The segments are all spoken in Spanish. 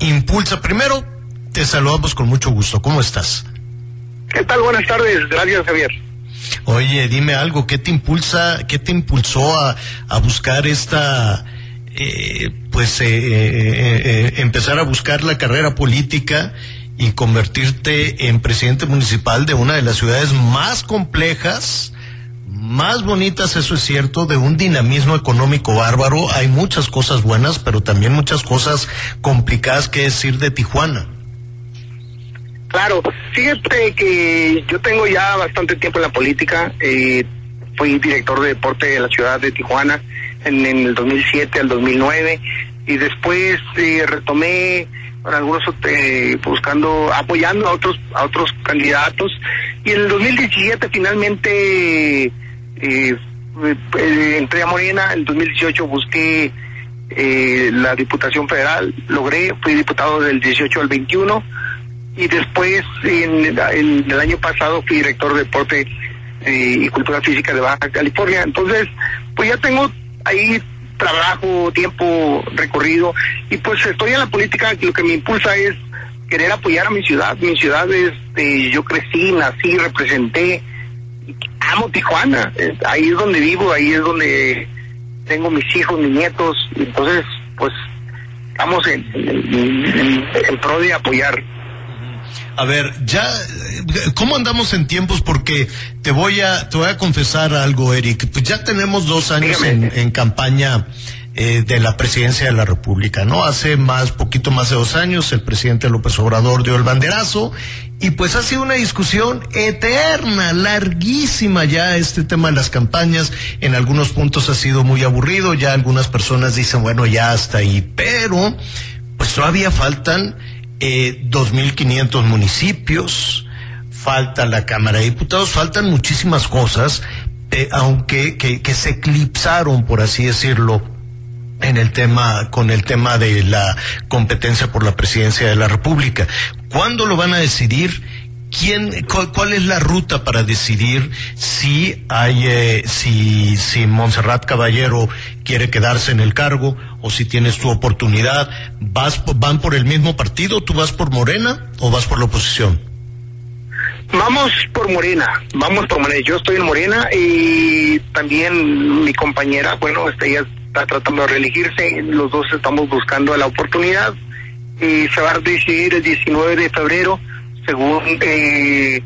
Impulsa. Primero, te saludamos con mucho gusto. ¿Cómo estás? ¿Qué tal? Buenas tardes. Gracias, Javier. Oye, dime algo. ¿Qué te impulsa, qué te impulsó a, a buscar esta... Eh, pues eh, eh, eh, empezar a buscar la carrera política y convertirte en presidente municipal de una de las ciudades más complejas, más bonitas, eso es cierto, de un dinamismo económico bárbaro. Hay muchas cosas buenas, pero también muchas cosas complicadas que decir de Tijuana. Claro, fíjate que yo tengo ya bastante tiempo en la política. Eh, fui director de deporte de la ciudad de Tijuana en, en el 2007 al 2009 y después eh, retomé algunos eh, buscando apoyando a otros a otros candidatos y en el 2017 finalmente eh, eh, entré a Morena. En el 2018 busqué eh, la diputación federal. Logré fui diputado del 18 al 21 y después en, en el año pasado fui director de deporte eh, y cultura física de Baja California. Entonces pues ya tengo ahí trabajo, tiempo recorrido. Y pues estoy en la política, lo que me impulsa es querer apoyar a mi ciudad. Mi ciudad es, eh, yo crecí, nací, representé, amo Tijuana, ahí es donde vivo, ahí es donde tengo mis hijos, mis nietos, entonces pues estamos en, en, en, en pro de apoyar. A ver, ya, ¿cómo andamos en tiempos? Porque te voy a, te voy a confesar algo, Eric. Pues ya tenemos dos años en, en, campaña eh, de la presidencia de la República, ¿no? Hace más, poquito más de dos años, el presidente López Obrador dio el banderazo y pues ha sido una discusión eterna, larguísima ya este tema de las campañas. En algunos puntos ha sido muy aburrido, ya algunas personas dicen, bueno, ya hasta ahí, pero pues todavía faltan eh, 2.500 municipios, falta la Cámara de Diputados, faltan muchísimas cosas, eh, aunque que, que, se eclipsaron, por así decirlo, en el tema, con el tema de la competencia por la presidencia de la República. ¿Cuándo lo van a decidir? ¿Quién, cuál, es la ruta para decidir si hay, eh, si, si Montserrat Caballero quiere quedarse en el cargo o si tienes tu oportunidad? ¿Vas, van por el mismo partido? ¿Tú vas por Morena o vas por la oposición? Vamos por Morena, vamos por Morena. Yo estoy en Morena y también mi compañera, bueno, ella tratando de reelegirse. Los dos estamos buscando la oportunidad. Y se va a decidir el 19 de febrero según eh,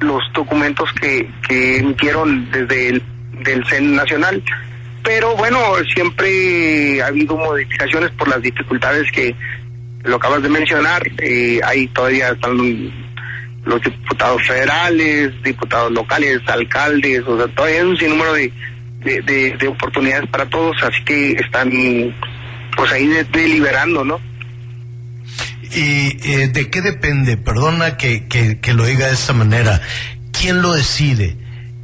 los documentos que, que emitieron desde el del CEN nacional. Pero bueno, siempre ha habido modificaciones por las dificultades que lo acabas de mencionar. Eh, ahí todavía están los diputados federales, diputados locales, alcaldes, o sea, todavía hay un sinnúmero de, de, de, de oportunidades para todos, así que están pues ahí deliberando, ¿no? ¿Y eh, de qué depende? Perdona que, que, que, lo diga de esta manera. ¿Quién lo decide?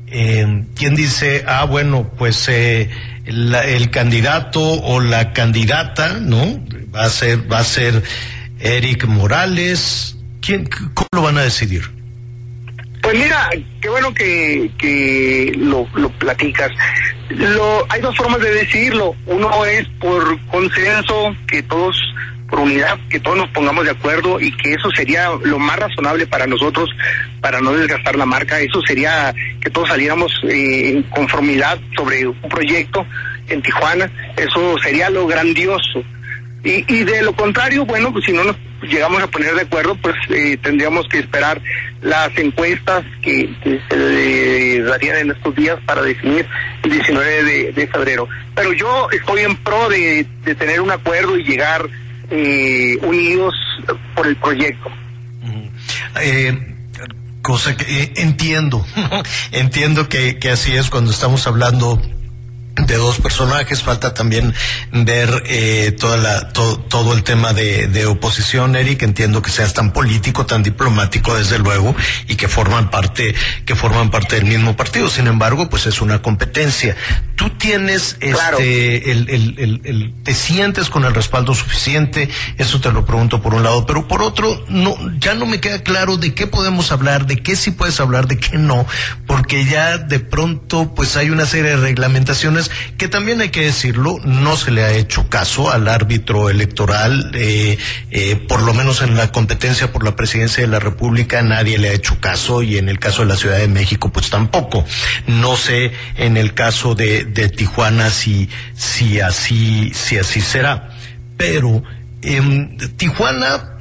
Eh, ¿Quién dice, ah, bueno, pues eh, la, el candidato o la candidata, ¿no? Va a ser, va a ser Eric Morales. ¿Quién, ¿Cómo lo van a decidir? Pues mira, qué bueno que, que lo, lo platicas. Lo, hay dos formas de decidirlo. Uno es por consenso, que todos por unidad, que todos nos pongamos de acuerdo y que eso sería lo más razonable para nosotros, para no desgastar la marca. Eso sería que todos saliéramos eh, en conformidad sobre un proyecto en Tijuana. Eso sería lo grandioso. Y, y de lo contrario, bueno, pues si no nos llegamos a poner de acuerdo, pues eh, tendríamos que esperar las encuestas que, se darían en estos días para definir el 19 de, febrero. Pero yo estoy en pro de, tener un acuerdo y llegar eh, unidos por el proyecto. Eh, cosa que entiendo, entiendo que, que así es cuando estamos hablando de dos personajes, falta también ver eh, toda la, todo el tema de, de, oposición, Eric, entiendo que seas tan político, tan diplomático desde luego, y que forman parte, que forman parte del mismo partido, sin embargo, pues es una competencia. Tú tienes este, el, el, el, te sientes con el respaldo suficiente, eso te lo pregunto por un lado, pero por otro, no, ya no me queda claro de qué podemos hablar, de qué sí puedes hablar, de qué no, porque ya de pronto, pues hay una serie de reglamentaciones que también hay que decirlo, no se le ha hecho caso al árbitro electoral, eh, eh, por lo menos en la competencia por la presidencia de la República nadie le ha hecho caso y en el caso de la Ciudad de México pues tampoco. No sé en el caso de, de Tijuana si, si así, si así será. Pero eh, Tijuana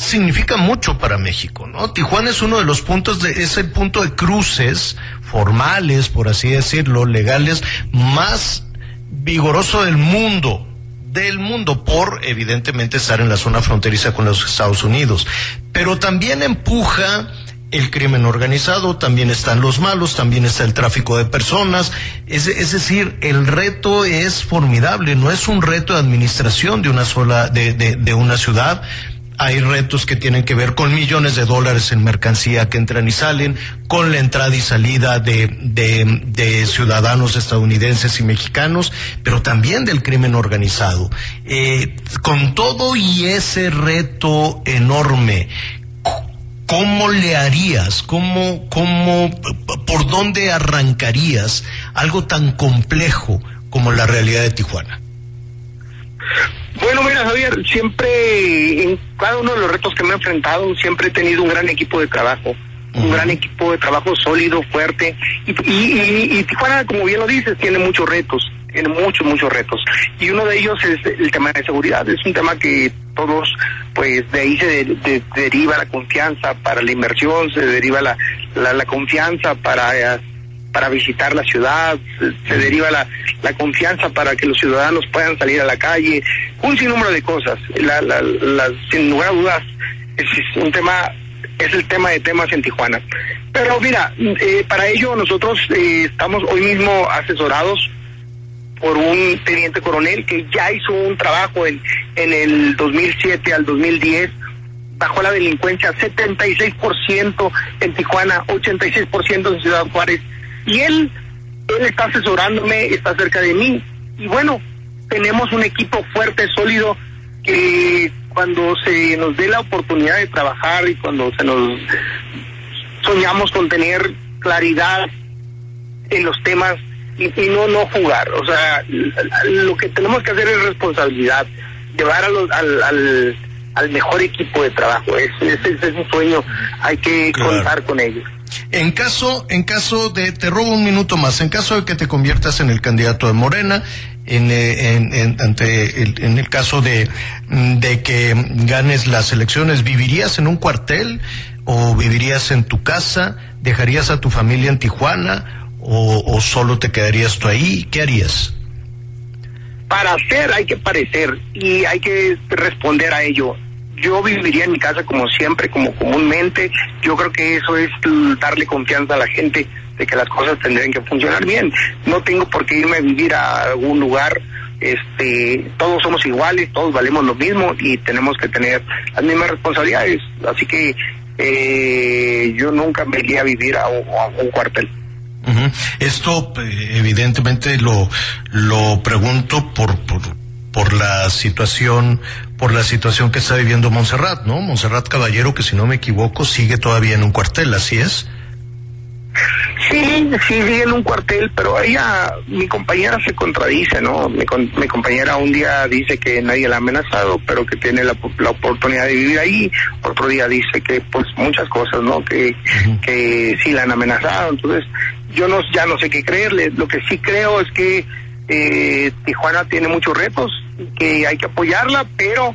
significa mucho para México, ¿no? Tijuana es uno de los puntos de, es el punto de cruces formales, por así decirlo, legales, más vigoroso del mundo del mundo por evidentemente estar en la zona fronteriza con los Estados Unidos, pero también empuja el crimen organizado, también están los malos, también está el tráfico de personas, es, es, decir, el reto es formidable, no es un reto de administración de una sola, de, de, de una ciudad, hay retos que tienen que ver con millones de dólares en mercancía que entran y salen, con la entrada y salida de, ciudadanos estadounidenses y mexicanos, pero también del crimen organizado. Eh, con todo y ese reto enorme, ¿cómo le harías? ¿Cómo, cómo, por dónde arrancarías algo tan complejo como la realidad de Tijuana? Bueno, mira, Javier, siempre en cada uno de los retos que me he enfrentado, siempre he tenido un gran equipo de trabajo, un gran equipo de trabajo sólido, fuerte. Y, y, y, Tijuana, como bien lo dices, tiene muchos retos, tiene muchos, muchos retos. Y uno de ellos es el tema de seguridad. Es un tema que todos, pues de ahí se deriva la confianza para la inversión, se deriva la, la, la confianza para para visitar la ciudad, se, deriva la, la, confianza para que los ciudadanos puedan salir a la calle, un sinnúmero de cosas. La, la, sin lugar a dudas, es, un tema, es el tema de temas en Tijuana. Pero mira, eh, para ello nosotros eh, estamos hoy mismo asesorados por un teniente coronel que ya hizo un trabajo en, en el 2007 al 2010 bajó la delincuencia 76% en Tijuana, 86% en Ciudad Juárez y él, él está asesorándome, está cerca de mí. Y bueno, tenemos un equipo fuerte, sólido, que cuando se nos dé la oportunidad de trabajar y cuando se nos soñamos con tener claridad en los temas y, no no jugar. O sea, lo que tenemos que hacer es responsabilidad, llevar a los, al, al, al mejor equipo de trabajo. Ese, ese es un sueño, hay que contar con ellos. En caso, en caso de, te robo un minuto más, en caso de que te conviertas en el candidato de Morena, en, eh, ante el, en el caso de, de que ganes las elecciones, ¿vivirías en un cuartel o vivirías en tu casa? ¿Dejarías a tu familia en Tijuana o, o solo te quedarías tú ahí? ¿Qué harías? Para hacer hay que parecer y hay que responder a ello yo viviría en mi casa como siempre, como comúnmente. Yo creo que eso es darle confianza a la gente de que las cosas tendrían que funcionar bien. No tengo por qué irme a vivir a algún lugar. Este, todos somos iguales, todos valemos lo mismo y tenemos que tener las mismas responsabilidades. Así que eh, yo nunca me iría a vivir a, un cuartel. Esto eh, evidentemente lo, lo pregunto por, por, por la situación por la situación que está viviendo Montserrat, ¿no? Montserrat Caballero, que si no me equivoco, sigue todavía en un cuartel, ¿así es? Sí, sí, sigue en un cuartel, pero ella, mi compañera se contradice, ¿no? Mi, mi compañera un día dice que nadie la ha amenazado, pero que tiene la, la, oportunidad de vivir ahí. Otro día dice que, pues, muchas cosas, ¿no? Que, que sí la han amenazado. Entonces, yo no, ya no sé qué creerle. Lo que sí creo es que eh, Tijuana tiene muchos retos, que hay que apoyarla, pero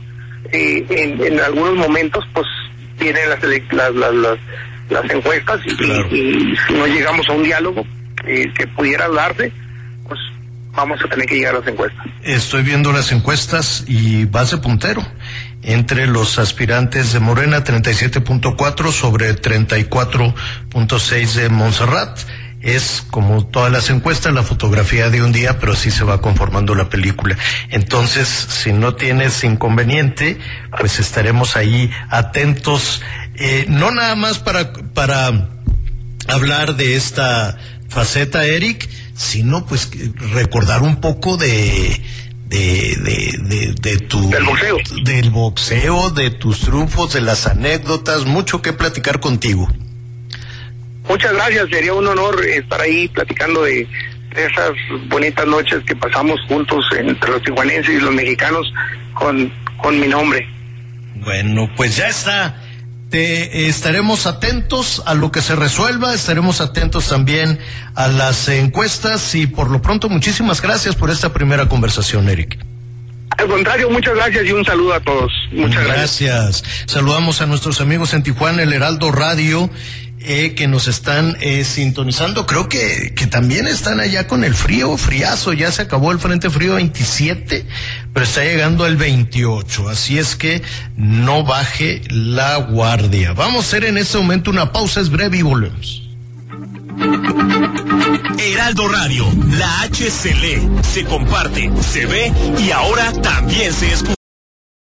eh, en, en algunos momentos, pues, vienen las, las, las las encuestas y, si no llegamos a un diálogo que pudiera darse, pues vamos a tener que llegar a las encuestas. Estoy viendo las encuestas y vas de puntero. Entre los aspirantes de Morena, 37.4 sobre 34.6 de Montserrat es como todas las encuestas, la fotografía de un día, pero así se va conformando la película. Entonces, si no tienes inconveniente, pues estaremos ahí atentos, eh, no nada más para, para hablar de esta faceta, Eric, sino pues recordar un poco de, de, de, de, tu del boxeo. del boxeo, de tus triunfos, de las anécdotas, mucho que platicar contigo. Muchas gracias, sería un honor estar ahí platicando de, esas bonitas noches que pasamos juntos entre los tijuanenses y los mexicanos con, con mi nombre. Bueno, pues ya está. Te estaremos atentos a lo que se resuelva, estaremos atentos también a las encuestas y por lo pronto muchísimas gracias por esta primera conversación, Eric. Al contrario, muchas gracias y un saludo a todos. Muchas gracias. gracias. Saludamos a nuestros amigos en Tijuana, el Heraldo Radio eh, que nos están eh, sintonizando. Creo que, que también están allá con el frío, friazo. Ya se acabó el frente frío 27, pero está llegando el 28. Así es que no baje la guardia. Vamos a hacer en este momento una pausa, es breve y volvemos. Heraldo Radio, la H se comparte, se ve y ahora también se escucha.